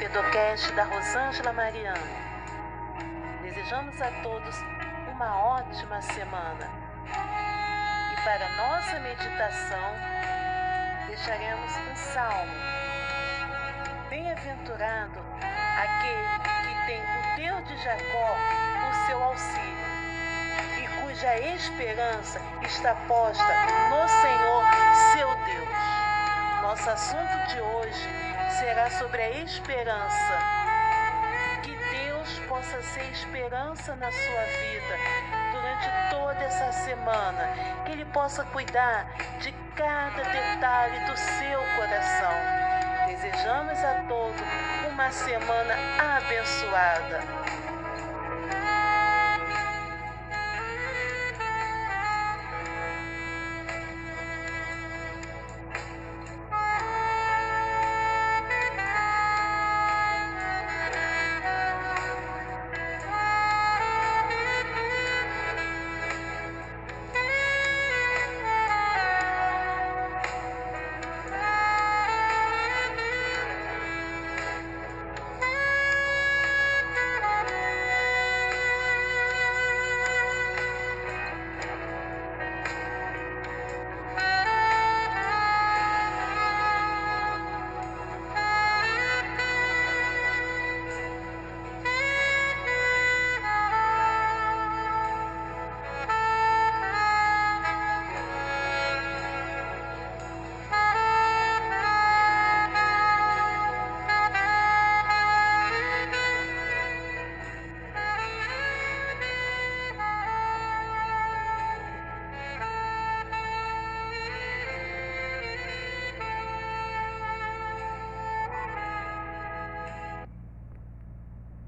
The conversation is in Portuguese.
Pedocast da Rosângela Mariano. Desejamos a todos uma ótima semana. E para nossa meditação, deixaremos um salmo. Bem-aventurado aquele que tem o Deus de Jacó por seu auxílio e cuja esperança está posta no sobre a esperança. Que Deus possa ser esperança na sua vida durante toda essa semana. Que Ele possa cuidar de cada detalhe do seu coração. Desejamos a todos uma semana abençoada.